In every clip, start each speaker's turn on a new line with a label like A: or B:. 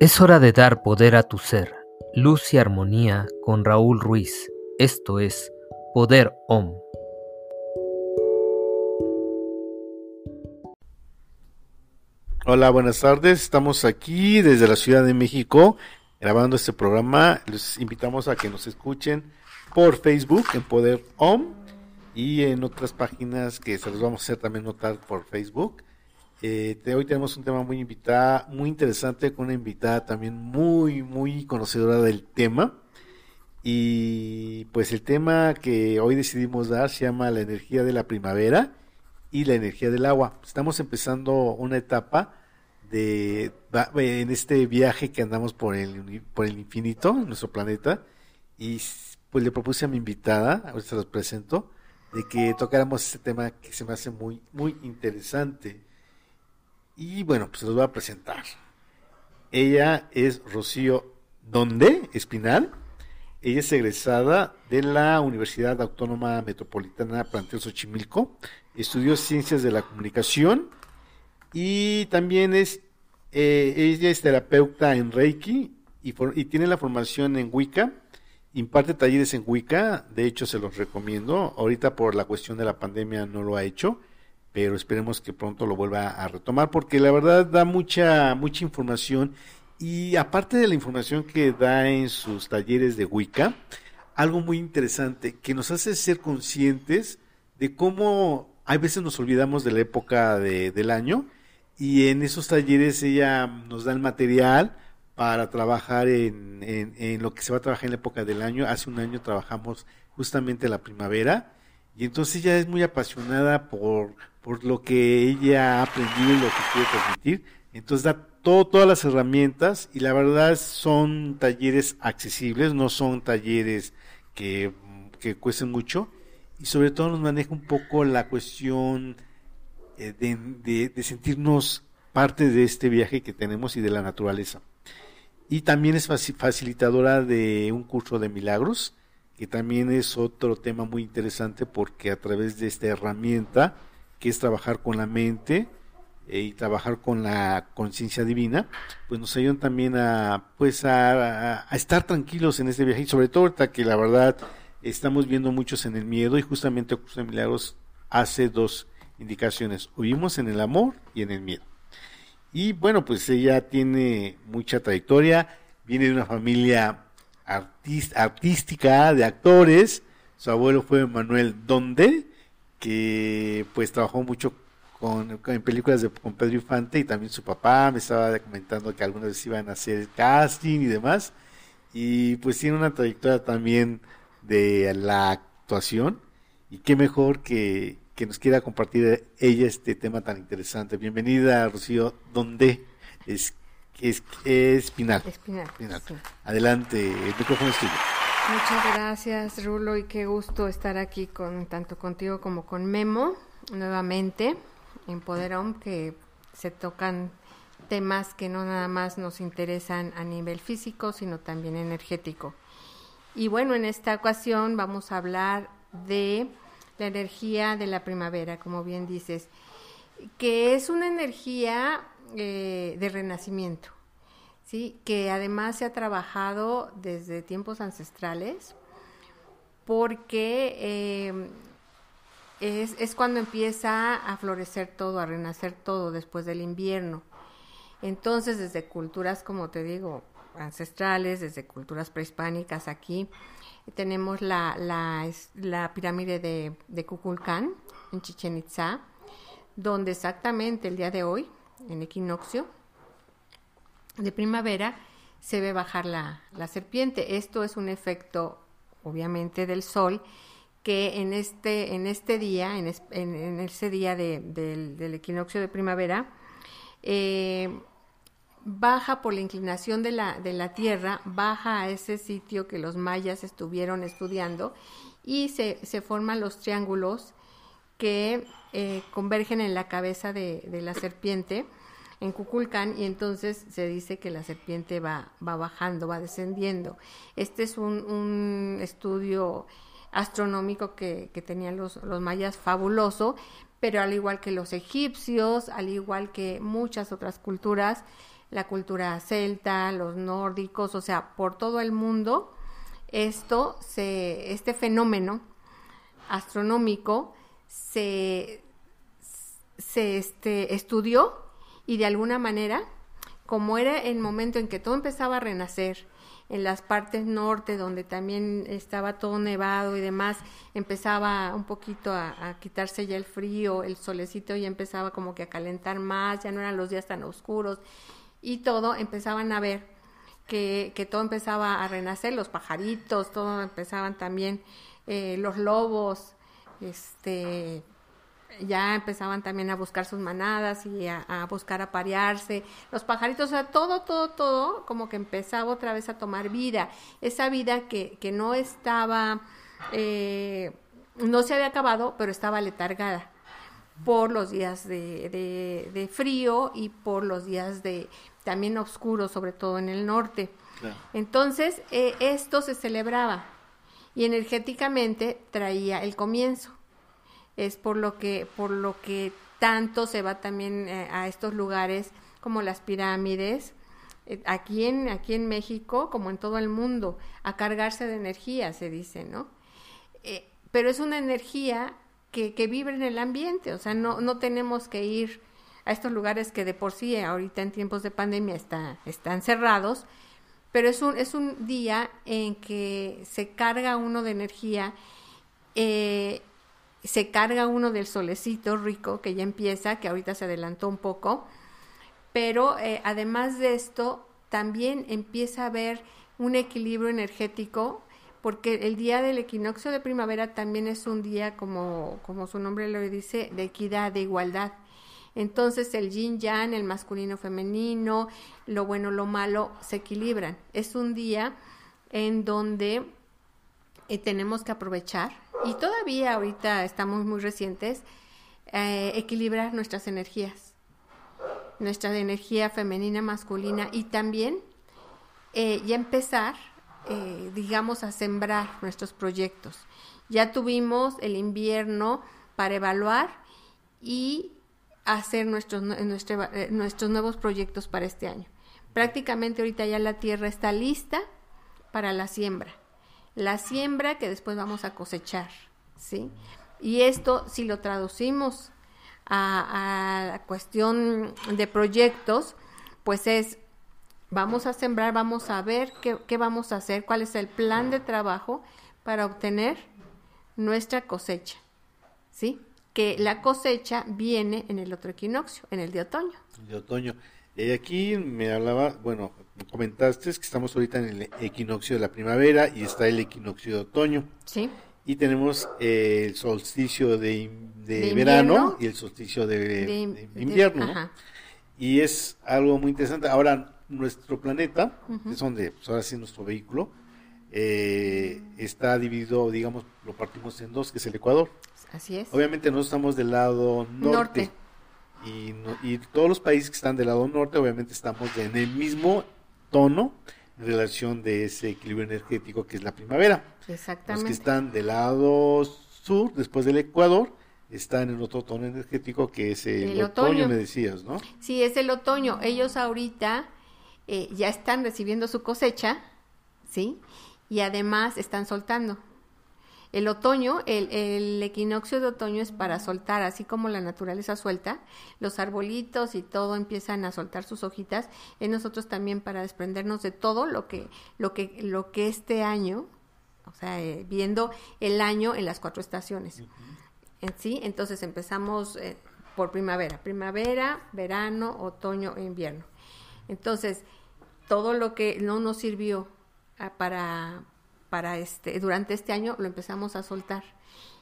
A: Es hora de dar poder a tu ser. Luz y armonía con Raúl Ruiz. Esto es Poder OM.
B: Hola, buenas tardes. Estamos aquí desde la Ciudad de México grabando este programa. Les invitamos a que nos escuchen por Facebook en Poder OM y en otras páginas que se los vamos a hacer también notar por Facebook. Eh, hoy tenemos un tema muy invitada, muy interesante, con una invitada también muy, muy conocedora del tema. Y pues el tema que hoy decidimos dar se llama la energía de la primavera y la energía del agua. Estamos empezando una etapa de en este viaje que andamos por el por el infinito, en nuestro planeta, y pues le propuse a mi invitada, ahora se los presento, de que tocáramos este tema que se me hace muy, muy interesante. Y bueno, pues se los voy a presentar. Ella es Rocío Donde Espinal. Ella es egresada de la Universidad Autónoma Metropolitana Plantel Xochimilco. Estudió Ciencias de la Comunicación y también es, eh, ella es terapeuta en Reiki y, y, tiene la formación en Wicca. Imparte talleres en Wicca, de hecho se los recomiendo. Ahorita por la cuestión de la pandemia no lo ha hecho pero esperemos que pronto lo vuelva a retomar porque la verdad da mucha mucha información y aparte de la información que da en sus talleres de Wicca, algo muy interesante que nos hace ser conscientes de cómo hay veces nos olvidamos de la época de, del año y en esos talleres ella nos da el material para trabajar en, en, en lo que se va a trabajar en la época del año. Hace un año trabajamos justamente la primavera y entonces ella es muy apasionada por por lo que ella ha aprendido y lo que quiere transmitir. Entonces da todo, todas las herramientas y la verdad son talleres accesibles, no son talleres que, que cuesten mucho y sobre todo nos maneja un poco la cuestión eh, de, de, sentirnos parte de este viaje que tenemos y de la naturaleza. Y también es facilitadora de un curso de milagros, que también es otro tema muy interesante porque a través de esta herramienta que es trabajar con la mente eh, y trabajar con la conciencia divina, pues nos ayudan también a, pues a, estar tranquilos en este viaje. Y sobre todo ahorita que la verdad estamos viendo muchos en el miedo y justamente de Milagros hace dos indicaciones, vivimos en el amor y en el miedo. Y bueno, pues ella tiene mucha trayectoria, viene de una familia artística, de actores, su abuelo fue Manuel Donde, que pues trabajó mucho con, en películas de, con Pedro Infante y también su papá me estaba comentando que algunas veces iban a hacer casting y demás y pues tiene una trayectoria también de la actuación y qué mejor que, que nos quiera compartir ella este tema tan interesante. Bienvenida Rocío, ¿dónde es, es, es Espinal?
C: Espinal.
B: Adelante, el micrófono es tuyo.
C: Muchas gracias, Rulo, y qué gusto estar aquí con tanto contigo como con Memo nuevamente en Poder que se tocan temas que no nada más nos interesan a nivel físico, sino también energético. Y bueno, en esta ocasión vamos a hablar de la energía de la primavera, como bien dices, que es una energía eh, de renacimiento. ¿Sí? que además se ha trabajado desde tiempos ancestrales, porque eh, es, cuando empieza a florecer todo, a renacer todo después del invierno. Entonces, desde culturas, como te digo, ancestrales, desde culturas prehispánicas aquí, tenemos la, la, la pirámide de, de en Chichen Itza, donde exactamente el día de hoy, en equinoccio, de primavera se ve bajar la, la serpiente. Esto es un efecto, obviamente, del sol que en este, en este día, en, en, ese día de, del, equinoccio de primavera, eh, baja por la inclinación de la, de la Tierra, baja a ese sitio que los mayas estuvieron estudiando y se, se forman los triángulos que eh, convergen en la cabeza de, de la serpiente en Cuculcán y entonces se dice que la serpiente va, va bajando, va descendiendo. Este es un, un estudio astronómico que, que tenían los, los mayas fabuloso, pero al igual que los egipcios, al igual que muchas otras culturas, la cultura celta, los nórdicos, o sea, por todo el mundo, esto se, este fenómeno astronómico se, se este, estudió y de alguna manera, como era el momento en que todo empezaba a renacer, en las partes norte donde también estaba todo nevado y demás, empezaba un poquito a, quitarse ya el frío, el solecito ya empezaba como que a calentar más, ya no eran los días tan oscuros y todo, empezaban a ver que, todo empezaba a renacer, los pajaritos, todo empezaban también, eh, los lobos, este, ya empezaban también a buscar sus manadas y a, buscar aparearse, los pajaritos, o sea, todo, todo, todo, como que empezaba otra vez a tomar vida, esa vida que, que no estaba, eh, no se había acabado, pero estaba letargada por los días de, de, frío y por los días de también oscuros, sobre todo en el norte. Entonces, eh, esto se celebraba y energéticamente traía el comienzo es por lo que, por lo que tanto se va también eh, a estos lugares como las pirámides, eh, aquí, en, aquí en México como en todo el mundo, a cargarse de energía, se dice, ¿no? Eh, pero es una energía que, que vive en el ambiente, o sea, no, no tenemos que ir a estos lugares que de por sí ahorita en tiempos de pandemia está, están cerrados, pero es un, es un día en que se carga uno de energía eh, se carga uno del solecito rico que ya empieza, que ahorita se adelantó un poco, pero eh, además de esto, también empieza a haber un equilibrio energético, porque el día del equinoccio de primavera también es un día, como, como su nombre lo dice, de equidad, de igualdad. Entonces el yin yang, el masculino femenino, lo bueno, lo malo, se equilibran. Es un día en donde eh, tenemos que aprovechar y todavía ahorita estamos muy recientes, eh, equilibrar nuestras energías, nuestra energía femenina, masculina y también eh, ya empezar, eh, digamos, a sembrar nuestros proyectos. Ya tuvimos el invierno para evaluar y hacer nuestros, nuestros nuevos proyectos para este año. Prácticamente ahorita ya la tierra está lista para la siembra la siembra que después vamos a cosechar, ¿sí? Y esto, si lo traducimos a, la cuestión de proyectos, pues es, vamos a sembrar, vamos a ver qué, qué vamos a hacer, cuál es el plan de trabajo para obtener nuestra cosecha, ¿sí? Que la cosecha viene en el otro equinoccio, en el de otoño.
B: De otoño. Y aquí me hablaba, bueno, comentaste que estamos ahorita en el equinoccio de la primavera y está el equinoccio de otoño.
C: Sí.
B: Y tenemos el solsticio de, verano y el solsticio de, invierno. Y es algo muy interesante. Ahora, nuestro planeta, es donde, pues ahora sí nuestro vehículo, eh, está dividido, digamos, lo partimos en dos, que es el Ecuador.
C: Así es.
B: Obviamente no estamos del lado norte. Y, y, todos los países que están del lado norte, obviamente estamos en el mismo tono en relación de ese equilibrio energético que es la primavera.
C: Exactamente.
B: Los que están del lado sur, después del Ecuador, están en otro tono energético que es el, otoño. me decías, ¿no?
C: Sí, es el otoño. Ellos ahorita eh, ya están recibiendo su cosecha, ¿sí? Y además están soltando. El otoño, el, equinoccio de otoño es para soltar, así como la naturaleza suelta, los arbolitos y todo empiezan a soltar sus hojitas, es nosotros también para desprendernos de todo lo que, lo que, lo que este año, o sea, eh, viendo el año en las cuatro estaciones. sí, entonces empezamos eh, por primavera, primavera, verano, otoño e invierno. Entonces, todo lo que no nos sirvió ah, para, para este, durante este año lo empezamos a soltar.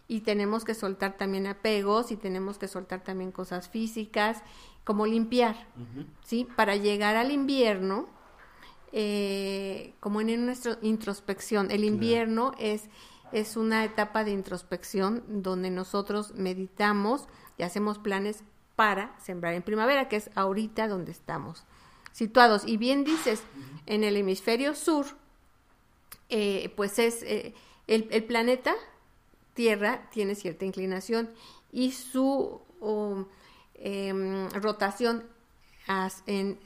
C: Y tenemos que soltar también apegos y tenemos que soltar también cosas físicas, como limpiar, ¿sí? Para llegar al invierno, eh, como en nuestra introspección. El invierno es, es una etapa de introspección donde nosotros meditamos y hacemos planes para sembrar en primavera, que es ahorita donde estamos situados. Y bien dices, en el hemisferio sur, eh, pues es eh, el, planeta Tierra tiene cierta inclinación y su em, rotación eh,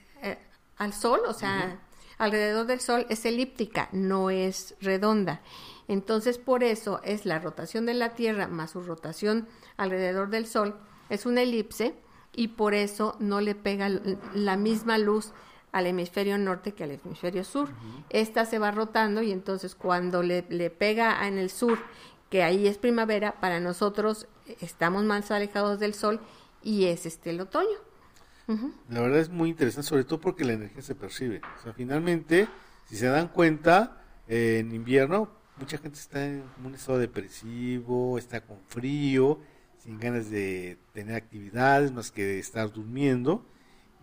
C: al sol, o sea, alrededor del sol es elíptica, no es redonda. Entonces, por eso es la rotación de la Tierra más su rotación alrededor del sol, es una elipse y por eso no le pega la misma luz al hemisferio norte que al hemisferio sur. Esta se va rotando y entonces cuando le, le, pega en el sur, que ahí es primavera, para nosotros estamos más alejados del sol y es este el otoño.
B: La verdad es muy interesante, sobre todo porque la energía se percibe. O sea, finalmente, si se dan cuenta, eh, en invierno mucha gente está en un estado depresivo, está con frío, sin ganas de tener actividades más que de estar durmiendo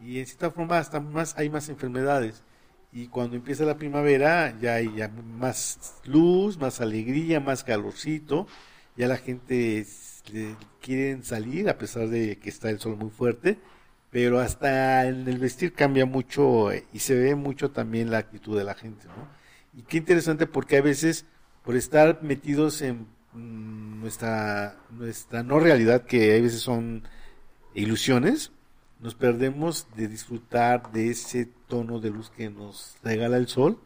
B: y en cierta forma hasta más hay más enfermedades y cuando empieza la primavera ya hay ya más luz, más alegría, más calorcito, ya la gente quiere salir a pesar de que está el sol muy fuerte, pero hasta en el vestir cambia mucho eh, y se ve mucho también la actitud de la gente, ¿no? Y qué interesante porque a veces por estar metidos en mm, nuestra nuestra no realidad que a veces son ilusiones, nos perdemos de disfrutar de ese tono de luz que nos regala el sol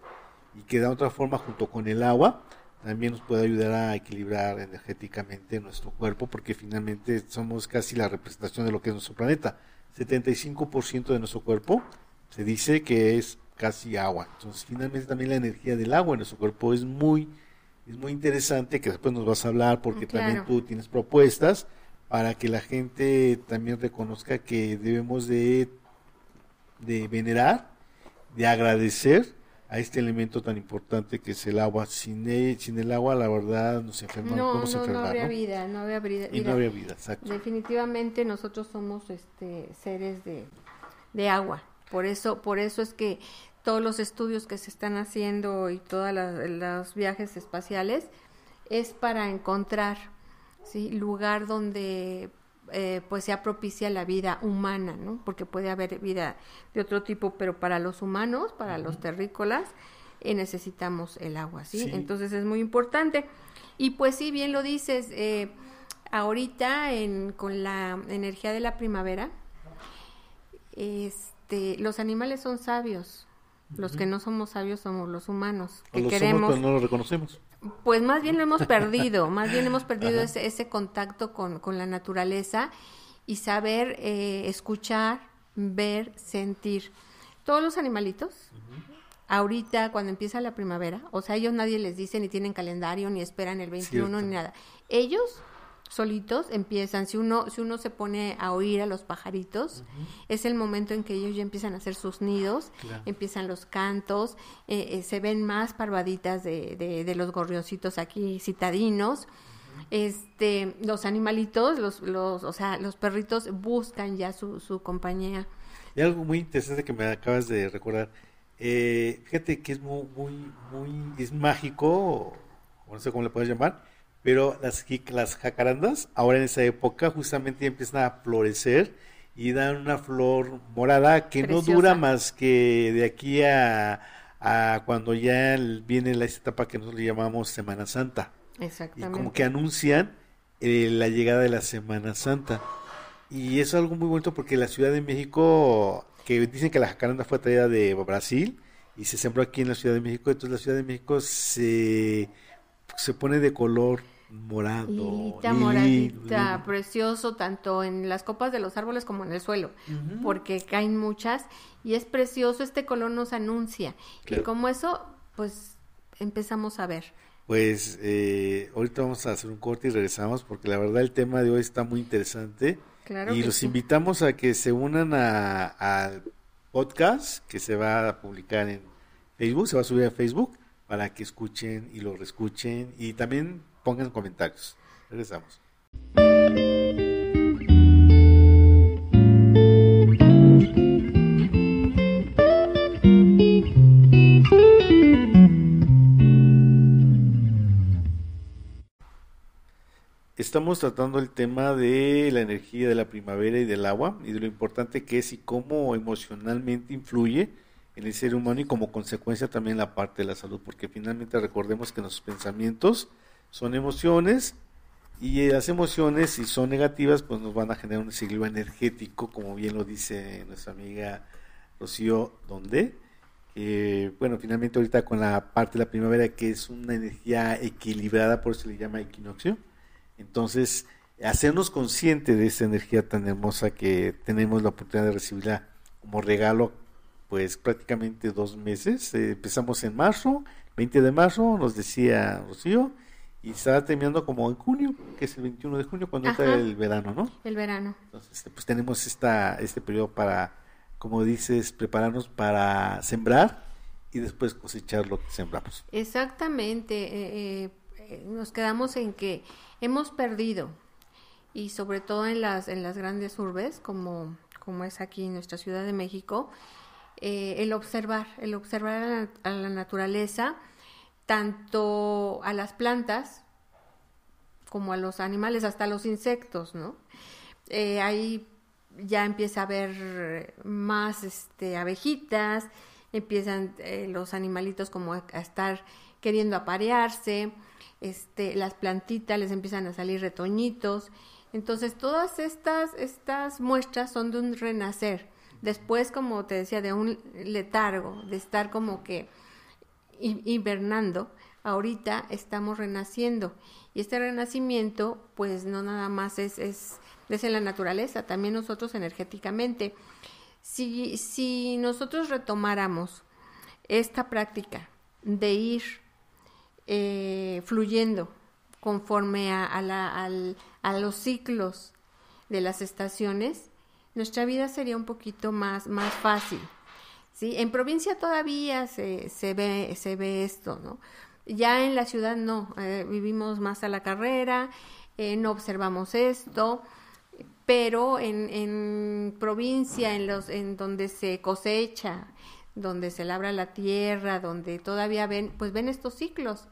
B: y que de otra forma junto con el agua también nos puede ayudar a equilibrar energéticamente nuestro cuerpo porque finalmente somos casi la representación de lo que es nuestro planeta. 75% de nuestro cuerpo se dice que es casi agua. Entonces finalmente también la energía del agua en nuestro cuerpo es muy, es muy interesante que después nos vas a hablar porque también tú tienes propuestas para que la gente también reconozca que debemos de, de venerar, de agradecer a este elemento tan importante que es el agua. Sin el, sin el agua, la verdad, nos enfermamos.
C: No, no, no habría vida, no habría vida.
B: Y no habría vida, exacto.
C: Definitivamente nosotros somos este, seres de, de agua. Por eso, por eso es que todos los estudios que se están haciendo y todos los viajes espaciales es para encontrar ¿sí? lugar donde eh, pues sea propicia la vida humana, ¿no? Porque puede haber vida de otro tipo, pero para los humanos, para los terrícolas, eh, necesitamos el agua, ¿sí? Entonces es muy importante. Y pues sí, bien lo dices, eh, ahorita en, con la energía de la primavera, este, los animales son sabios. Los que no somos sabios somos los humanos, que queremos.
B: no lo reconocemos.
C: Pues más bien lo hemos perdido, más bien hemos perdido ese, ese, contacto con, con, la naturaleza y saber eh, escuchar, ver, sentir. Todos los animalitos, ahorita cuando empieza la primavera, o sea, ellos nadie les dice ni tienen calendario, ni esperan el 21, ni nada. Ellos solitos empiezan, si uno, si uno se pone a oír a los pajaritos, es el momento en que ellos ya empiezan a hacer sus nidos, empiezan los cantos, eh, eh, se ven más parvaditas de, de, los gorriositos aquí citadinos. Este, los animalitos, los, los, o sea, los perritos buscan ya su, su compañía.
B: Y algo muy interesante que me acabas de recordar, eh, fíjate que es muy, muy, muy, es mágico, o no sé cómo le puedes llamar, pero las, las jacarandas, ahora en esa época, justamente empiezan a florecer y dan una flor morada que no dura más que de aquí a, a cuando ya viene la etapa que nosotros le llamamos Semana Santa.
C: Exactamente.
B: Y como que anuncian eh, la llegada de la Semana Santa. Y eso es algo muy bonito porque la Ciudad de México, que dicen que la jacaranda fue traída de Brasil y se sembró aquí en la Ciudad de México, entonces la Ciudad de México se, se pone de color morado.
C: Lilita, moradita, precioso, tanto en las copas de los árboles como en el suelo, porque caen muchas y es precioso, este color nos anuncia. Y como eso, pues empezamos a ver.
B: Pues eh, ahorita vamos a hacer un corte y regresamos porque la verdad el tema de hoy está muy interesante. y los invitamos a que se unan al podcast que se va a publicar en Facebook, se va a subir a Facebook para que escuchen y lo reescuchen y también pongan comentarios. Regresamos. Estamos tratando el tema de la energía de la primavera y del agua y de lo importante que es y cómo emocionalmente influye en el ser humano y como consecuencia también la parte de la salud, porque finalmente recordemos que nuestros pensamientos son emociones y las emociones, si son negativas, pues nos van a generar un desequilibrio energético, como bien lo dice nuestra amiga Rocío Donde. bueno, finalmente ahorita con la parte de la primavera que es una energía equilibrada, por eso se le llama equinoccio. Entonces, hacernos consciente de esa energía tan hermosa que tenemos la oportunidad de recibirla como regalo, pues prácticamente dos meses. Eh, empezamos en marzo, 20 de marzo, nos decía Rocío, y está terminando como en junio, que es el 21 de junio, cuando está el verano, ¿no?
C: El verano.
B: Entonces, este, pues tenemos esta, este periodo para, como dices, prepararnos para sembrar y después cosechar lo que sembramos.
C: Exactamente. Eh, eh, nos quedamos en que hemos perdido, y sobre todo en las, en las grandes urbes, como, como es aquí en nuestra Ciudad de México, eh, el observar, el observar a la naturaleza, tanto a las plantas como a los animales, hasta los insectos, ¿no? Eh, ahí ya empieza a haber más este, abejitas, empiezan eh, los animalitos como a, estar queriendo aparearse, este, las plantitas les empiezan a salir retoñitos. Entonces, todas estas, estas muestras son de un renacer. Después, como te decía, de un letargo, de estar como que hibernando, ahorita estamos renaciendo. Y este renacimiento, pues no nada más es, es, en la naturaleza, también nosotros energéticamente. Si, si nosotros retomáramos esta práctica de ir eh, fluyendo conforme a, la, a los ciclos de las estaciones, nuestra vida sería un poquito más, más fácil. ¿sí? En provincia todavía se, se, ve, se ve esto, ¿no? Ya en la ciudad no, eh, vivimos más a la carrera, eh, no observamos esto, pero en, en provincia, en, los, en donde se cosecha, donde se labra la tierra, donde todavía ven, pues ven estos ciclos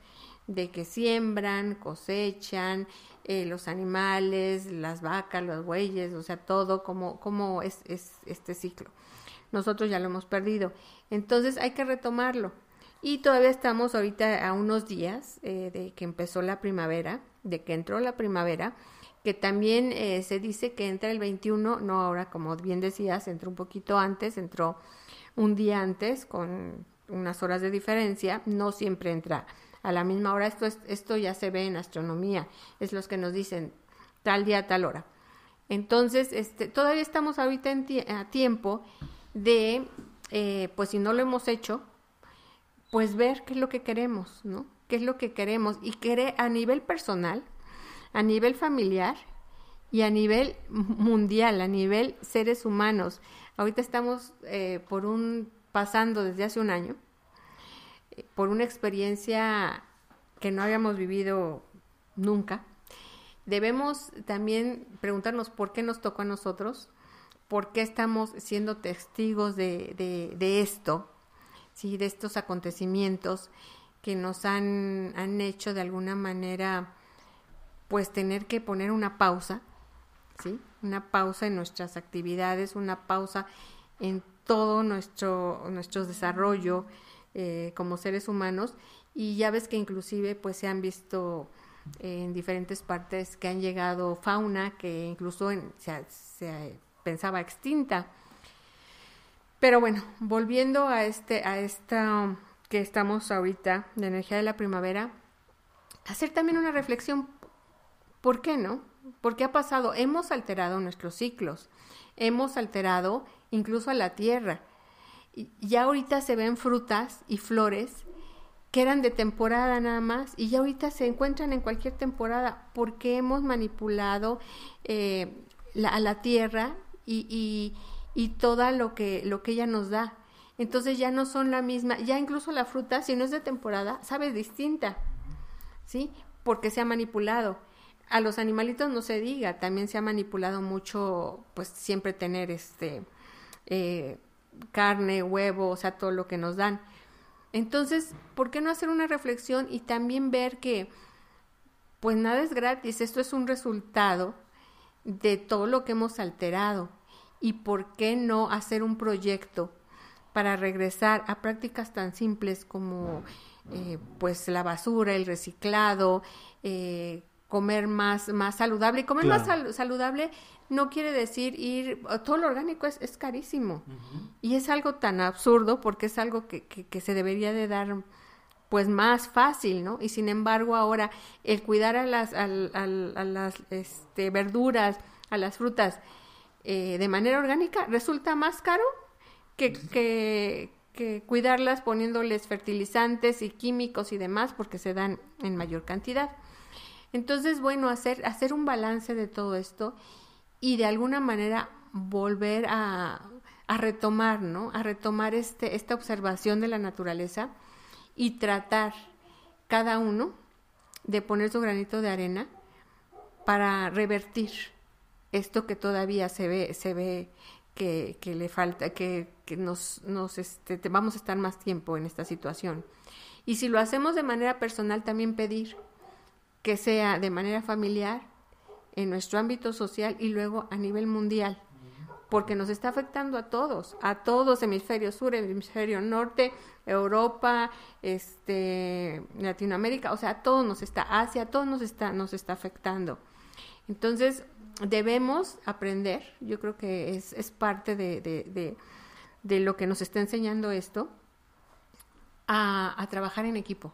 C: de que siembran, cosechan, eh, los animales, las vacas, los bueyes, o sea, todo como, como es, es este ciclo nosotros ya lo hemos perdido. Entonces hay que retomarlo. Y todavía estamos ahorita a unos días eh, de que empezó la primavera, de que entró la primavera, que también eh, se dice que entra el 21, no ahora como bien decías, entró un poquito antes, entró un día antes con unas horas de diferencia, no siempre entra a la misma hora, esto, es, esto ya se ve en astronomía, es los que nos dicen tal día, tal hora. Entonces, este, todavía estamos ahorita en a tiempo de, eh, pues si no lo hemos hecho, pues ver qué es lo que queremos, ¿no? ¿Qué es lo que queremos? Y querer a nivel personal, a nivel familiar y a nivel mundial, a nivel seres humanos. Ahorita estamos eh, por un, pasando desde hace un año, por una experiencia que no habíamos vivido nunca. Debemos también preguntarnos por qué nos tocó a nosotros, por qué estamos siendo testigos de, de, esto, ¿sí? de estos acontecimientos que nos han, han, hecho de alguna manera pues tener que poner una pausa, ¿sí? una pausa en nuestras actividades, una pausa en todo nuestro, nuestro desarrollo eh, como seres humanos y ya ves que inclusive pues se han visto en diferentes partes que han llegado fauna que incluso se pensaba extinta. Pero bueno, volviendo a este, a esta que estamos ahorita, de energía de la primavera, hacer también una reflexión, ¿por qué no? ¿Por qué ha pasado? Hemos alterado nuestros ciclos, hemos alterado incluso a la tierra. Ya ahorita se ven frutas y flores que eran de temporada nada más y ya ahorita se encuentran en cualquier temporada porque hemos manipulado eh, a la tierra y, y, y toda lo que, lo que ella nos da. Entonces ya no son la misma, ya incluso la fruta, si no es de temporada, sabe distinta, ¿sí? Porque se ha manipulado. A los animalitos no se diga, también se ha manipulado mucho, pues siempre tener este eh, carne, huevo, o sea, todo lo que nos dan. Entonces, ¿por qué no hacer una reflexión y también ver que, pues nada es gratis, esto es un resultado de todo lo que hemos alterado y por qué no hacer un proyecto para regresar a prácticas tan simples como eh, pues la basura, el reciclado, eh, comer más, más saludable. Y comer más saludable no quiere decir ir, todo lo orgánico es, es carísimo. Y es algo tan absurdo porque es algo que, que, se debería de dar pues más fácil, ¿no? Y sin embargo ahora el cuidar a las, a, las este, verduras, a las frutas eh, de manera orgánica resulta más caro que, que, que cuidarlas poniéndoles fertilizantes y químicos y demás porque se dan en mayor cantidad. Entonces, bueno, hacer, hacer un balance de todo esto y de alguna manera volver a, retomar, ¿no? A retomar este, esta observación de la naturaleza y tratar cada uno de poner su granito de arena para revertir esto que todavía se ve, se ve que, que le falta, que, que nos, nos este, vamos a estar más tiempo en esta situación. Y si lo hacemos de manera personal, también pedir que sea de manera familiar, en nuestro ámbito social y luego a nivel mundial, porque nos está afectando a todos, a todos, hemisferio sur, hemisferio norte, Europa, este, Latinoamérica, o sea, a todos nos está, Asia, a todos nos está, nos está afectando. Entonces, debemos aprender, yo creo que es, es parte de, de, de, lo que nos está enseñando esto, a, a trabajar en equipo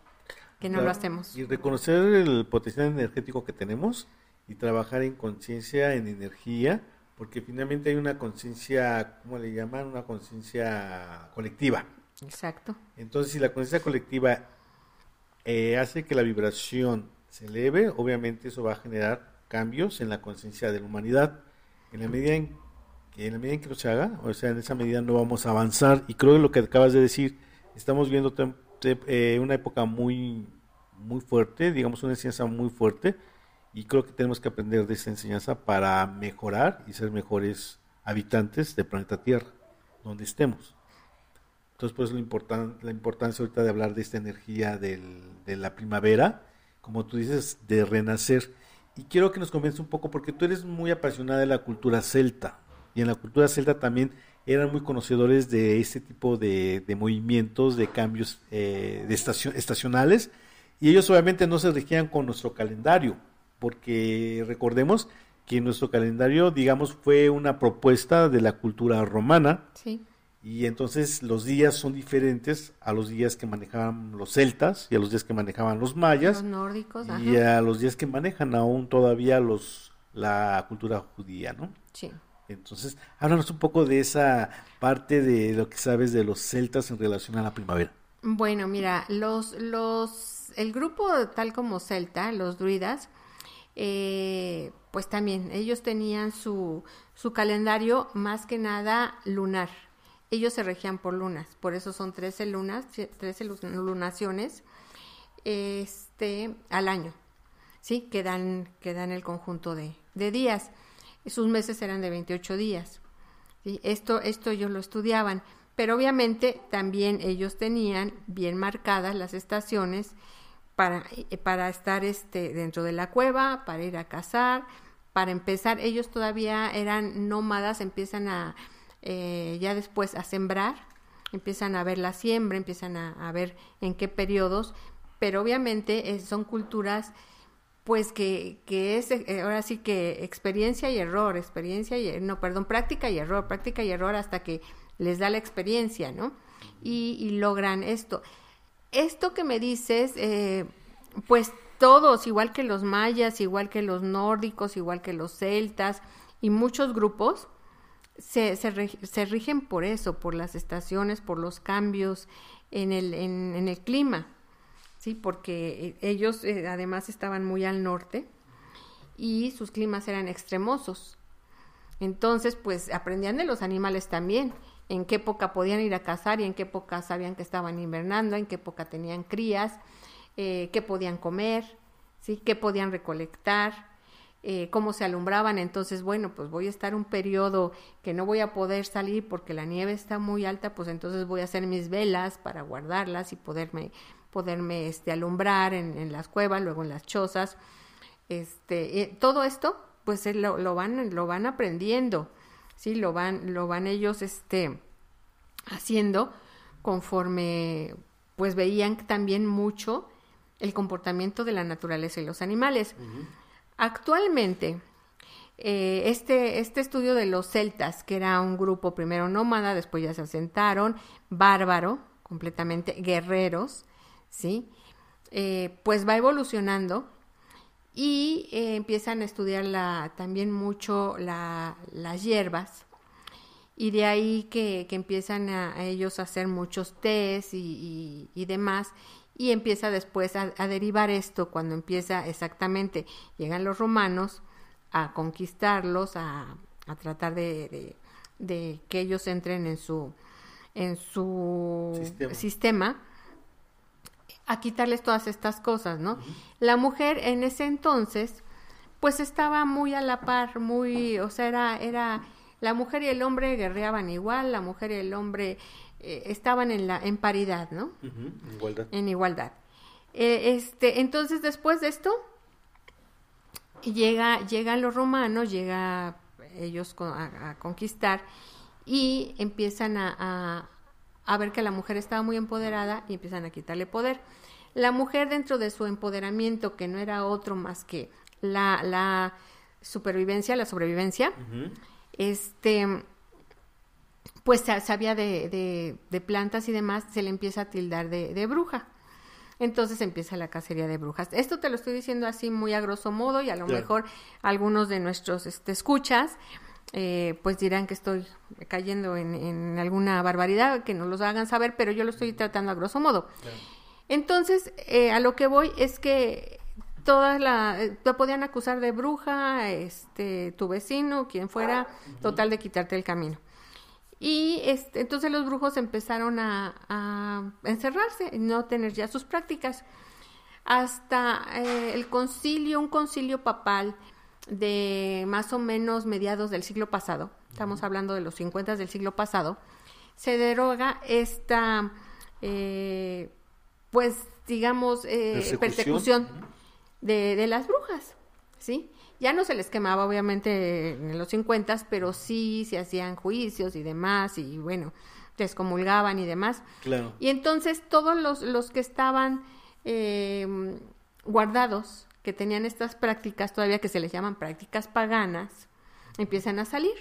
C: que no lo hacemos.
B: Y reconocer el potencial energético que tenemos y trabajar en conciencia, en energía, porque finalmente hay una conciencia, ¿cómo le llaman? Una conciencia colectiva.
C: Exacto.
B: Entonces, si la conciencia colectiva eh, hace que la vibración se eleve, obviamente eso va a generar cambios en la conciencia de la humanidad. En la medida en que en la medida en que se haga, o sea, en esa medida no vamos a avanzar. Y creo que lo que acabas de decir, estamos viendo eh, una época muy, muy fuerte, digamos una enseñanza muy fuerte, y creo que tenemos que aprender de esa enseñanza para mejorar y ser mejores habitantes del planeta Tierra, donde estemos. Entonces, pues la, la importancia ahorita de hablar de esta energía del, de la primavera, como tú dices, de renacer. Y quiero que nos convenza un poco, porque tú eres muy apasionada de la cultura celta, y en la cultura celta también eran muy conocedores de este tipo de, movimientos, de cambios eh, de estacionales, y ellos obviamente no se regían con nuestro calendario, porque recordemos que nuestro calendario, digamos, fue una propuesta de la cultura romana, y entonces los días son diferentes a los días que manejaban los celtas y a los días que manejaban los mayas,
C: los nórdicos,
B: y a los días que manejan aún todavía los la cultura judía, ¿no?
C: Sí.
B: Entonces, háblanos un poco de esa parte de lo que sabes de los celtas en relación a la primavera.
C: Bueno, mira, los, los, el grupo tal como celta, los druidas, eh, pues también ellos tenían su, su calendario más que nada lunar. Ellos se regían por lunas, por eso son 13 lunas, 13 lunaciones este, al año, ¿sí? Que dan, que dan el conjunto de, de días sus meses eran de 28 días. Esto, esto ellos lo estudiaban, pero obviamente también ellos tenían bien marcadas las estaciones para, eh, para estar este, dentro de la cueva, para ir a cazar, para empezar, ellos todavía eran nómadas, empiezan a eh, ya después a sembrar, empiezan a ver la siembra, empiezan a, a ver en qué periodos, pero obviamente eh, son culturas pues que, que es eh, ahora sí que experiencia y error, experiencia y, no, perdón, práctica y error, práctica y error hasta que les da la experiencia, ¿no? Y, logran esto. Esto que me dices, eh, pues todos, igual que los mayas, igual que los nórdicos, igual que los celtas y muchos grupos, se, se, se rigen por eso, por las estaciones, por los cambios en el, en, en el clima. ¿Sí? Porque eh, ellos eh, además estaban muy al norte y sus climas eran extremosos. Entonces, pues aprendían de los animales también, en qué época podían ir a cazar y en qué época sabían que estaban invernando, en qué época tenían crías, eh, qué podían comer, ¿sí? qué podían recolectar, cómo se alumbraban. Entonces, bueno, pues voy a estar un periodo que no voy a poder salir porque la nieve está muy alta, pues entonces voy a hacer mis velas para guardarlas y poderme poderme este, alumbrar en, las cuevas, luego en las chozas. Este, todo esto, pues lo, lo, van, lo van aprendiendo, ¿sí? Lo van, lo van ellos este, haciendo conforme pues veían también mucho el comportamiento de la naturaleza y los animales. Actualmente, eh, este, este estudio de los celtas, que era un grupo primero nómada, después ya se asentaron, bárbaro, completamente, guerreros, ¿sí? Eh, pues va evolucionando y eh, empiezan a estudiar la, también mucho la, las hierbas y de ahí que, que empiezan a, ellos a hacer muchos tés y, y, demás y empieza después a, a, derivar esto cuando empieza exactamente, llegan los romanos a conquistarlos, a, a tratar de, de, de, que ellos entren en su, en su sistema. sistema a quitarles todas estas cosas, ¿no? Uh -huh. La mujer en ese entonces, pues estaba muy a la par, muy, o sea, era, era, la mujer y el hombre guerreaban igual, la mujer y el hombre eh, estaban en la, en paridad, ¿no?
B: Uh -huh. Igualdad.
C: En igualdad. Eh, este, entonces después de esto, llega, llegan los romanos, llega ellos a, a conquistar y empiezan a, a a ver que la mujer estaba muy empoderada y empiezan a quitarle poder. La mujer dentro de su empoderamiento, que no era otro más que la, la supervivencia, la sobrevivencia, uh -huh. este, pues sabía de, de, de, plantas y demás, se le empieza a tildar de, de, bruja. Entonces empieza la cacería de brujas. Esto te lo estoy diciendo así muy a grosso modo y a lo mejor algunos de nuestros este, escuchas eh, pues dirán que estoy cayendo en, en, alguna barbaridad, que nos lo hagan saber, pero yo lo estoy tratando a grosso modo. Claro. Entonces, eh, a lo que voy es que todas la eh, te podían acusar de bruja, este, tu vecino, quien fuera, total de quitarte el camino. Y este, entonces los brujos empezaron a, a encerrarse, no tener ya sus prácticas. Hasta eh, el concilio, un concilio papal, de más o menos mediados del siglo pasado, estamos hablando de los 50 del siglo pasado, se deroga esta, eh, pues digamos, eh, persecución, persecución de, de, las brujas, ¿sí? Ya no se les quemaba obviamente en los 50, pero sí se hacían juicios y demás, y bueno, descomulgaban y demás.
B: Claro.
C: Y entonces todos los, los que estaban eh, guardados que tenían estas prácticas todavía que se les llaman prácticas paganas, empiezan a salir.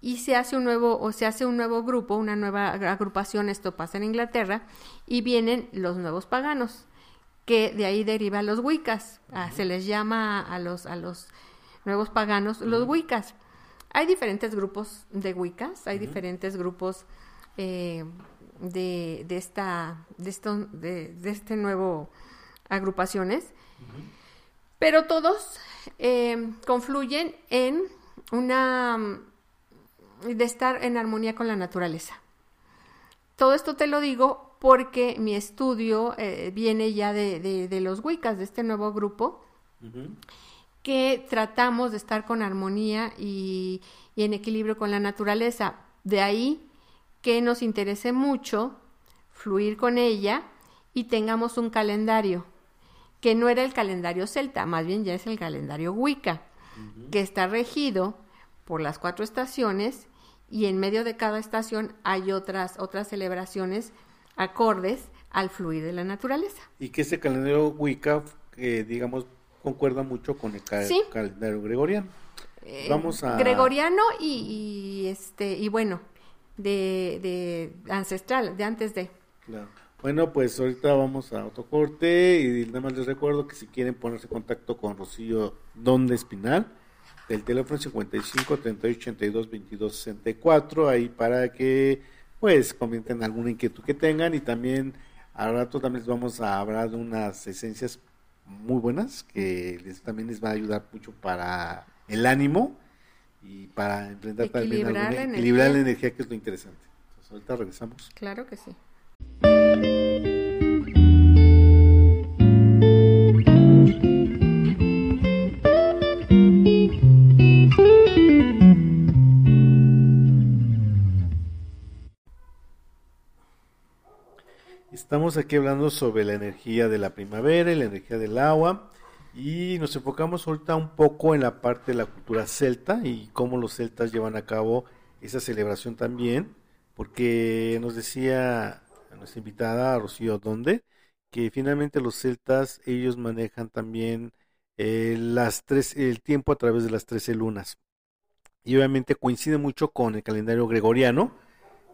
C: Y se hace un nuevo, o se hace un nuevo grupo, una nueva agrupación, esto pasa en Inglaterra, y vienen los nuevos paganos, que de ahí deriva los wiccas, uh -huh. se les llama a los, a los nuevos paganos uh -huh. los wiccas. Hay diferentes grupos de wiccas, hay uh -huh. diferentes grupos eh, de, de, esta, de, esto, de, de este nuevo agrupaciones. Pero todos eh, confluyen en una de estar en armonía con la naturaleza. Todo esto te lo digo porque mi estudio eh, viene ya de, de, de, los Wiccas, de este nuevo grupo, uh -huh. que tratamos de estar con armonía y, y, en equilibrio con la naturaleza. De ahí que nos interese mucho fluir con ella y tengamos un calendario que no era el calendario celta, más bien ya es el calendario Wicca, uh -huh. que está regido por las cuatro estaciones y en medio de cada estación hay otras, otras celebraciones acordes al fluir de la naturaleza.
B: Y que ese calendario Wicca, eh, digamos, concuerda mucho con el calendario gregoriano.
C: Eh, Vamos a... Gregoriano y, y, este, y bueno, de, de ancestral, de antes de...
B: Claro. Bueno, pues ahorita vamos a otro corte y nada más les recuerdo que si quieren ponerse en contacto con Rocío Donde Espinal, del teléfono 55 38 82 22 64, ahí para que pues comenten alguna inquietud que tengan y también al rato también les vamos a hablar de unas esencias muy buenas que les, también les va a ayudar mucho para el ánimo y para enfrentar también alguna, la equilibrar la energía que es lo interesante. Entonces ahorita regresamos.
C: Claro que sí.
B: Estamos aquí hablando sobre la energía de la primavera y la energía del agua y nos enfocamos ahorita un poco en la parte de la cultura celta y cómo los celtas llevan a cabo esa celebración también, porque nos decía nuestra invitada Rocío Donde, que finalmente los celtas ellos manejan también eh, las tres, el tiempo a través de las 13 lunas. Y obviamente coincide mucho con el calendario gregoriano,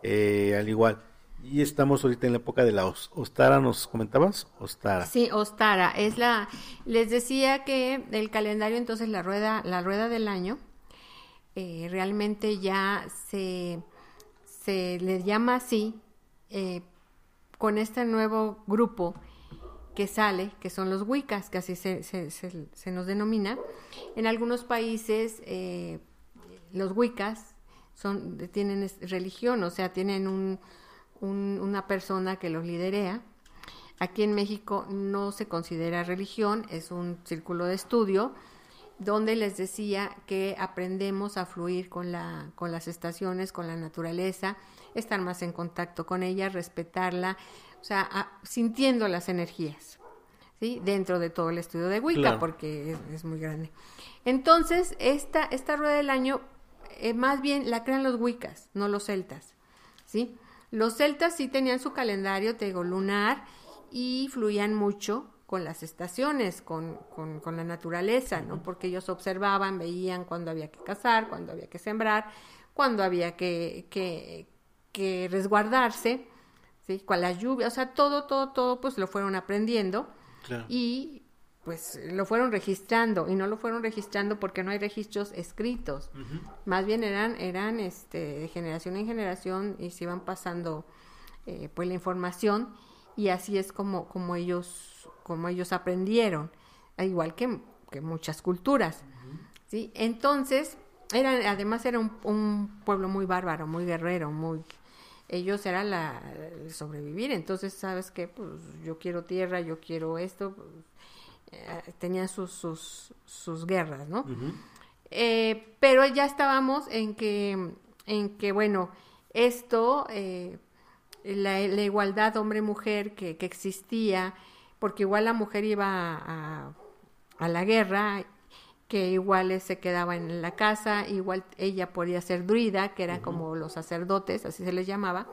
B: eh, al igual. Y estamos ahorita en la época de la Ostara, ¿nos comentabas? Ostara.
C: Sí, Ostara. Es la, les decía que el calendario, entonces la rueda, la rueda del año, eh, realmente ya se, se le llama así eh, con este nuevo grupo que sale, que son los Wiccas, que así se, se, se, nos denomina. En algunos países eh, los Wiccas son, tienen religión, o sea, tienen un, una persona que los liderea. Aquí en México no se considera religión, es un círculo de estudio donde les decía que aprendemos a fluir con, la, con las estaciones, con la naturaleza, estar más en contacto con ella, respetarla, o sea, sintiendo las energías, ¿sí? Dentro de todo el estudio de Wicca, porque es, muy grande. Entonces, esta, esta rueda del año, eh, más bien la crean los Wiccas, no los celtas, ¿sí? Los celtas sí tenían su calendario, te digo, lunar, y fluían mucho con las estaciones, con, con, la naturaleza, ¿no? Porque ellos observaban, veían cuándo había que cazar, cuándo había que sembrar, cuándo había que, que, que resguardarse, ¿sí? Con la lluvia, o sea, todo, todo, todo, pues lo fueron aprendiendo y pues lo fueron registrando y no lo fueron registrando porque no hay registros escritos, más bien eran, eran este, de generación en generación y se iban pasando eh, pues la información y así es como, como ellos como ellos aprendieron, igual que, que muchas culturas. ¿sí? Entonces, era, además era un, pueblo muy bárbaro, muy guerrero, muy... Ellos era la, sobrevivir, entonces, ¿sabes qué? Pues yo quiero tierra, yo quiero esto. Pues, eh, tenían sus, sus, sus, guerras, ¿no? Eh, pero ya estábamos en que, en que bueno, esto, eh, la, la, igualdad hombre-mujer que, que, existía, porque igual la mujer iba a, a, la guerra, que igual se quedaba en la casa, igual ella podía ser druida, que eran como los sacerdotes, así se les llamaba,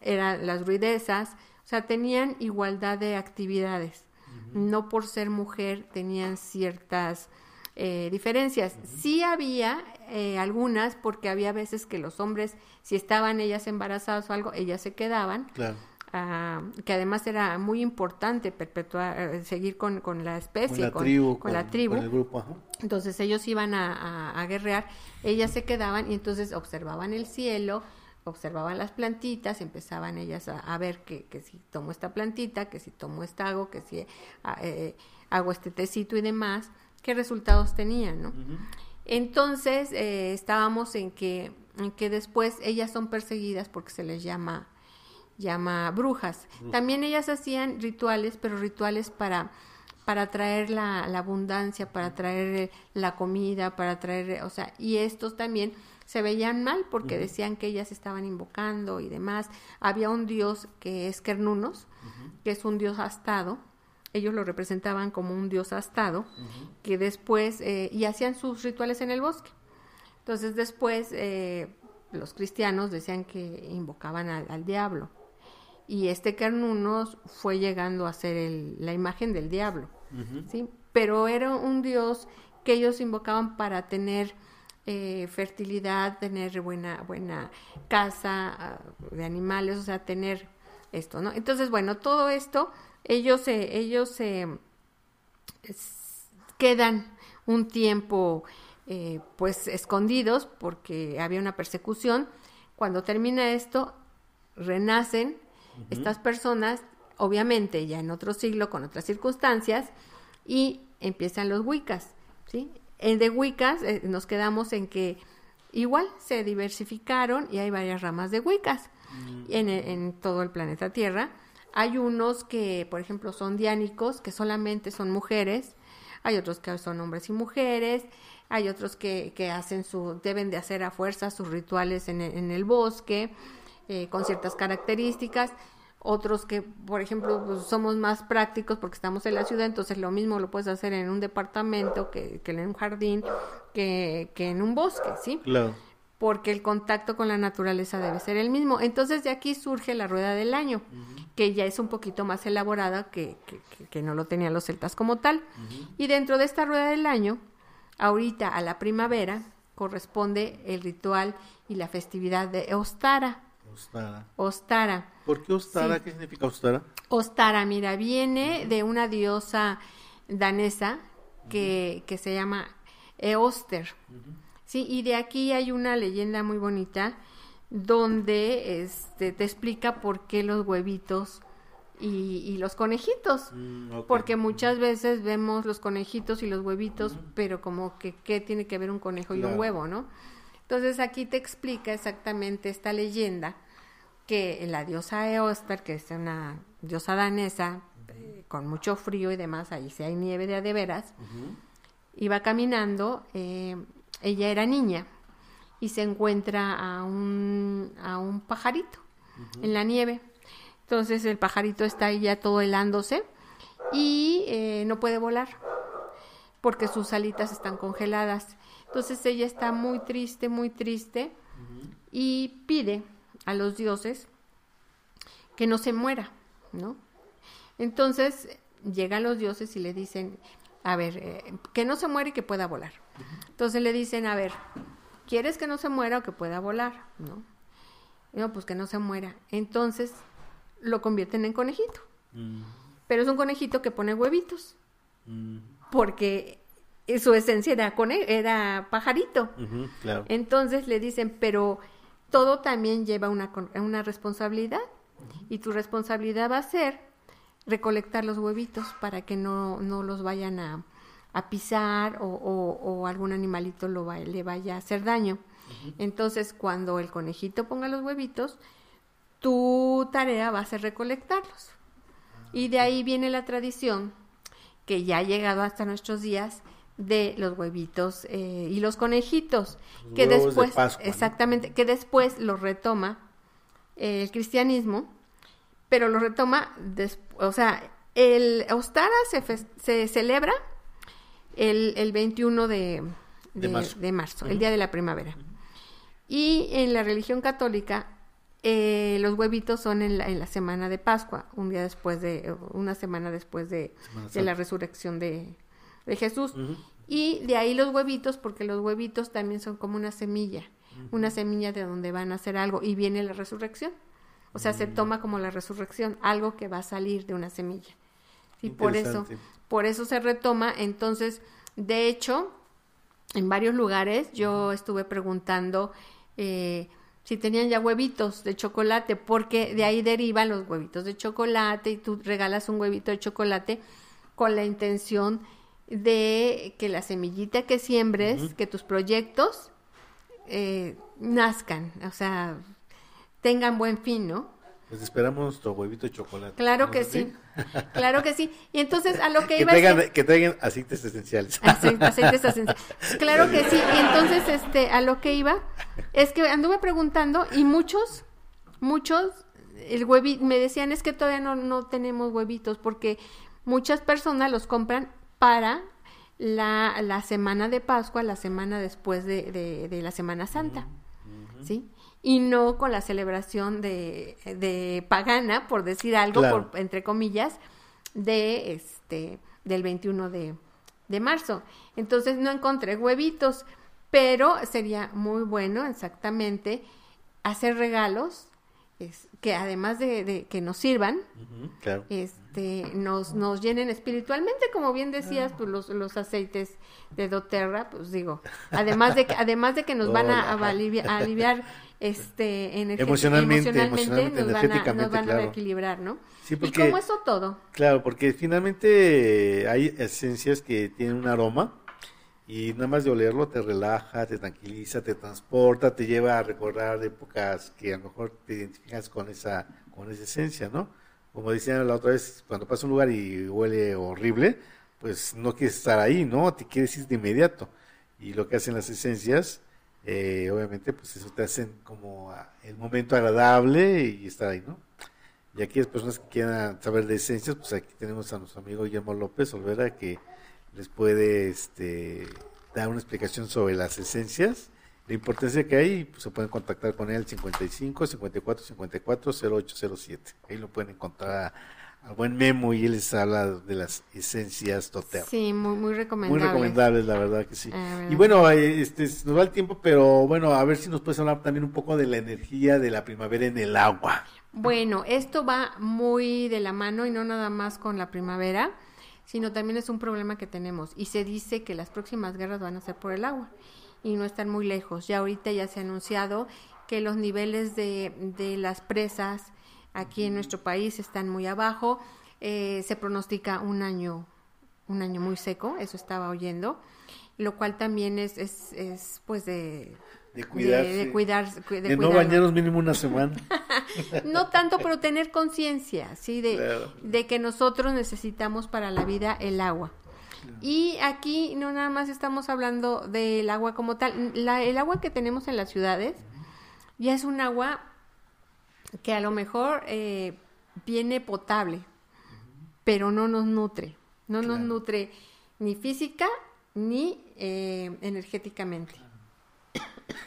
C: eran las druidesas, o sea, tenían igualdad de actividades, no por ser mujer tenían ciertas eh, diferencias. Sí había eh, algunas, porque había veces que los hombres, si estaban ellas embarazadas o algo, ellas se quedaban. Claro. Ah, que además era muy importante perpetuar, eh, seguir con, la especie,
B: con la tribu,
C: con, la tribu.
B: el grupo,
C: Entonces ellos iban a, a, guerrear, ellas se quedaban y entonces observaban el cielo, observaban las plantitas, empezaban ellas a, ver que, que, si tomo esta plantita, que si tomo esta hago, que si ah, eh, hago este tecito y demás, qué resultados tenían, ¿no? Entonces eh, estábamos en que, en que después ellas son perseguidas porque se les llama llama brujas. También ellas hacían rituales, pero rituales para para traer la, abundancia, para traer la comida, para traer, o sea, y estos también se veían mal porque decían que ellas estaban invocando y demás. Había un dios que es Kernunos, que es un dios astado, ellos lo representaban como un dios astado, que después, eh, y hacían sus rituales en el bosque. Entonces después eh, los cristianos decían que invocaban al diablo y este Carnunos fue llegando a ser la imagen del diablo, ¿sí? Pero era un dios que ellos invocaban para tener eh, fertilidad, tener buena, buena casa ah, de animales, o sea, tener esto, ¿no? Entonces, bueno, todo esto, ellos se, ellos se quedan un tiempo eh, pues escondidos porque había una persecución. Cuando termina esto, renacen estas personas, obviamente ya en otro siglo, con otras circunstancias, y empiezan los Wiccas, ¿sí? En de Wiccas eh, nos quedamos en que igual se diversificaron y hay varias ramas de Wiccas mm. en, en todo el planeta Tierra. Hay unos que, por ejemplo, son diánicos, que solamente son mujeres, hay otros que son hombres y mujeres, hay otros que, que hacen su, deben de hacer a fuerza sus rituales en en el bosque, eh, con ciertas características, otros que, por ejemplo, pues, somos más prácticos porque estamos en la ciudad, entonces lo mismo lo puedes hacer en un departamento que, en un jardín, que, en un bosque, ¿sí?
B: Claro.
C: porque el contacto con la naturaleza debe ser el mismo. Entonces de aquí surge la rueda del año, que ya es un poquito más elaborada que, que, no lo tenían los celtas como tal. Y dentro de esta rueda del año, ahorita a la primavera, corresponde el ritual y la festividad de Ostara.
B: Ostara.
C: Ostara.
B: ¿Por qué Ostara? ¿Qué significa Ostara?
C: Ostara, mira, viene de una diosa danesa que, que se llama Eoster. Sí, y de aquí hay una leyenda muy bonita donde este, te explica por qué los huevitos y, los conejitos. Mm, Porque muchas veces vemos los conejitos y los huevitos, pero como que qué tiene que ver un conejo y un huevo, ¿no? Entonces aquí te explica exactamente esta leyenda que la diosa Eoster, que es una diosa danesa, eh, con mucho frío y demás, ahí si hay nieve de, de veras, iba caminando eh, ella era niña y se encuentra a un, a un pajarito en la nieve. Entonces el pajarito está ahí ya todo helándose y eh, no puede volar porque sus alitas están congeladas. Entonces ella está muy triste, muy triste y pide a los dioses que no se muera, ¿no? Entonces llegan los dioses y le dicen, a ver, eh, que no se muere y que pueda volar. Entonces le dicen, a ver, ¿quieres que no se muera o que pueda volar? ¿No? No, pues que no se muera. Entonces lo convierten en conejito. Mm. Pero es un conejito que pone huevitos. Mm. Porque su esencia era, era pajarito. Entonces le dicen, pero todo también lleva una, una responsabilidad. Y tu responsabilidad va a ser recolectar los huevitos para que no, no los vayan a, a pisar o, o, algún animalito lo le vaya a hacer daño. Entonces, cuando el conejito ponga los huevitos, tu tarea va a ser recolectarlos. Y de ahí viene la tradición que ya ha llegado hasta nuestros días de los huevitos eh, y los conejitos, que después, exactamente, que después los retoma el cristianismo, pero lo retoma, o sea, el Ostara se, se celebra el, el 21 de, de, marzo, el día de la primavera. Y en la religión católica, eh, los huevitos son en la, en la, semana de Pascua, un día después de, una semana después de, de la resurrección de, de Jesús. Y de ahí los huevitos, porque los huevitos también son como una semilla, una semilla de donde van a hacer algo y viene la resurrección. O sea, se mm. toma como la resurrección, algo que va a salir de una semilla. Y por eso, por eso se retoma. Entonces, de hecho, en varios lugares yo estuve preguntando eh, si tenían ya huevitos de chocolate, porque de ahí derivan los huevitos de chocolate y tú regalas un huevito de chocolate con la intención de que la semillita que siembres, que tus proyectos eh, nazcan, o sea, tengan buen fin, ¿no?
B: Pues esperamos nuestro huevito de chocolate.
C: Claro que sí, claro que sí. Y entonces a lo que,
B: iba traigan, Que traigan aceites esenciales.
C: aceites esenciales. Claro que sí. Y entonces este, a lo que iba es que anduve preguntando y muchos, muchos, el huevito, me decían es que todavía no, no tenemos huevitos porque muchas personas los compran para la, la semana de Pascua, la semana después de, de, la Semana Santa. ¿Sí? y no con la celebración de, de pagana, por decir algo, por, entre comillas, de este del 21 de, de marzo. Entonces no encontré huevitos, pero sería muy bueno exactamente hacer regalos que además de, que nos sirvan, este, nos, nos llenen espiritualmente, como bien decías, pues los, los aceites de doTERRA, pues digo, además de que, además de que nos van a, aliviar, este,
B: emocionalmente, emocionalmente,
C: nos, van a, nos van a equilibrar, ¿no? Sí, y como eso todo.
B: Claro, porque finalmente hay esencias que tienen un aroma, y nada más de olerlo te relaja, te tranquiliza, te transporta, te lleva a recordar épocas que a lo mejor te identificas con esa, con esa esencia, ¿no? Como decían la otra vez, cuando pasas un lugar y huele horrible, pues no quieres estar ahí, ¿no? Te quieres ir de inmediato. Y lo que hacen las esencias, eh, obviamente, pues eso te hacen como el momento agradable y estar ahí, ¿no? Y aquí las personas que quieran saber de esencias, pues aquí tenemos a nuestro amigo Guillermo López Olvera, que les puede este, dar una explicación sobre las esencias la importancia que hay, pues, se pueden contactar con él 55 54 54 0807. Ahí lo pueden encontrar al buen Memo y él les habla de las esencias doTERRA.
C: Sí, muy, muy recomendables.
B: Muy recomendables, la verdad que sí. Y bueno, este, nos va el tiempo, pero bueno, a ver si nos puedes hablar también un poco de la energía de la primavera en el agua.
C: Bueno, esto va muy de la mano y no nada más con la primavera, sino también es un problema que tenemos. Y se dice que las próximas guerras van a ser por el agua y no están muy lejos. Ya ahorita ya se ha anunciado que los niveles de, de las presas aquí en nuestro país están muy abajo. Eh, se pronostica un año, un año muy seco, eso estaba oyendo, lo cual también es, es, es pues de,
B: de cuidarse.
C: De, cuidar,
B: de, no bañarnos mínimo una semana.
C: no tanto, pero tener conciencia, ¿sí? De, de que nosotros necesitamos para la vida el agua. Y aquí no nada más estamos hablando del agua como tal. La, el agua que tenemos en las ciudades ya es un agua que a lo mejor eh, viene potable, pero no nos nutre. No nos nutre ni física ni eh, energéticamente.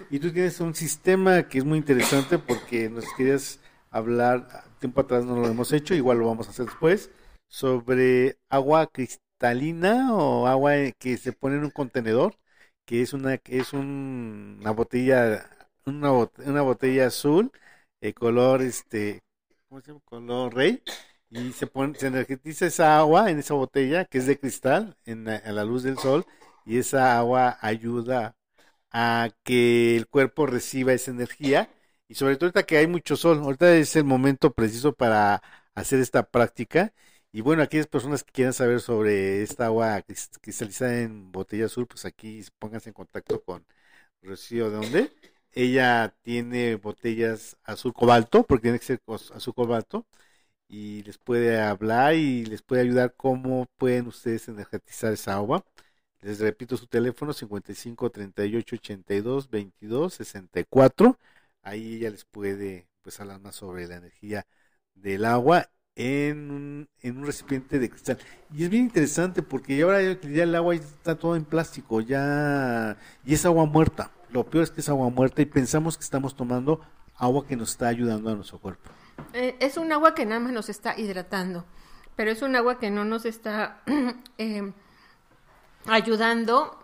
B: Y tú tienes un sistema que es muy interesante porque nos querías hablar, tiempo atrás no lo hemos hecho, igual lo vamos a hacer después, sobre agua cristalina o agua que se pone en un contenedor, que es una, que es una botella, una, una botella azul color, este. Color rey. Y se pone, se energetiza esa agua en esa botella que es de cristal en a la luz del sol y esa agua ayuda a que el cuerpo reciba esa energía y sobre todo ahorita que hay mucho sol, ahorita es el momento preciso para hacer esta práctica y bueno, aquellas personas que quieran saber sobre esta agua cristalizada en botella azul, pues aquí pónganse en contacto con Rocío, ¿de dónde? Ella tiene botellas azul cobalto, porque tiene que ser azul cobalto, y les puede hablar y les puede ayudar cómo pueden ustedes energetizar esa agua. Les repito su teléfono 55 38 82 22 64. Ahí ella les puede pues hablar más sobre la energía del agua en un, en un recipiente de cristal. Y es bien interesante porque ahora ya el agua está todo en plástico, ya y es agua muerta. Lo peor es que es agua muerta y pensamos que estamos tomando agua que nos está ayudando a nuestro cuerpo.
C: Eh, es un agua que nada más nos está hidratando, pero es un agua que no nos está eh, ayudando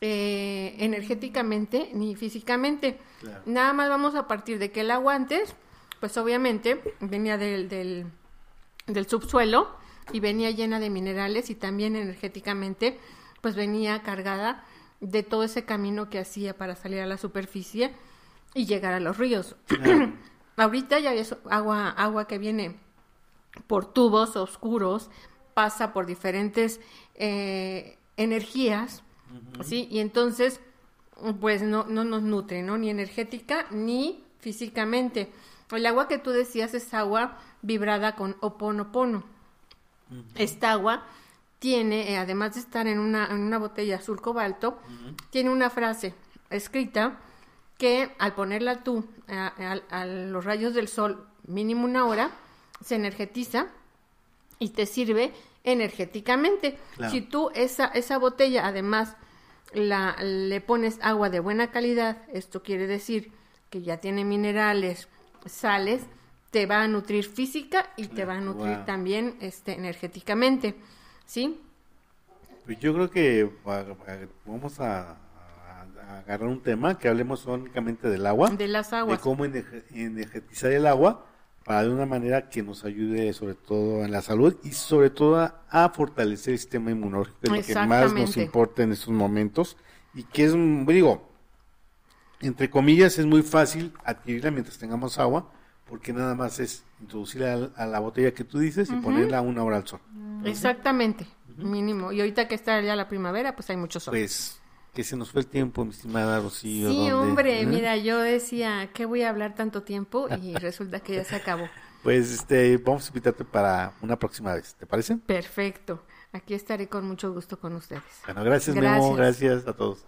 C: eh, energéticamente ni físicamente. Nada más vamos a partir de que el agua antes, pues obviamente venía del, del, del subsuelo y venía llena de minerales y también energéticamente, pues venía cargada de todo ese camino que hacía para salir a la superficie y llegar a los ríos. Ahorita ya es agua, agua que viene por tubos oscuros, pasa por diferentes eh, energías, ¿sí? Y entonces, pues no, no nos nutre, ¿no? Ni energética ni físicamente. El agua que tú decías es agua vibrada con oponopono. Esta agua tiene, eh, además de estar en una, en una botella azul cobalto, tiene una frase escrita que al ponerla tú a, los rayos del sol mínimo una hora, se energetiza y te sirve energéticamente. Si tú esa, esa botella además la, le pones agua de buena calidad, esto quiere decir que ya tiene minerales, sales, te va a nutrir física y te va a nutrir también este, energéticamente. ¿sí?
B: Pues yo creo que vamos a, agarrar un tema que hablemos únicamente del agua.
C: De las aguas.
B: De cómo energetizar el agua para de una manera que nos ayude sobre todo en la salud y sobre todo a, fortalecer el sistema inmunológico, que es lo que más nos importa en estos momentos y que es, digo, entre comillas, es muy fácil adquirirla mientras tengamos agua, porque nada más es introducirla a, la botella que tú dices y ponerla una hora al sol.
C: Exactamente, mínimo. Y ahorita que está ya la primavera, pues hay mucho sol.
B: Pues que se nos fue el tiempo, mi estimada Rocío.
C: Sí, hombre, mira, yo decía, ¿qué voy a hablar tanto tiempo? Y resulta que ya se acabó.
B: Pues este, vamos a invitarte para una próxima vez, ¿te parece?
C: Perfecto. Aquí estaré con mucho gusto con ustedes.
B: Bueno, gracias, gracias. Memo, gracias a todos.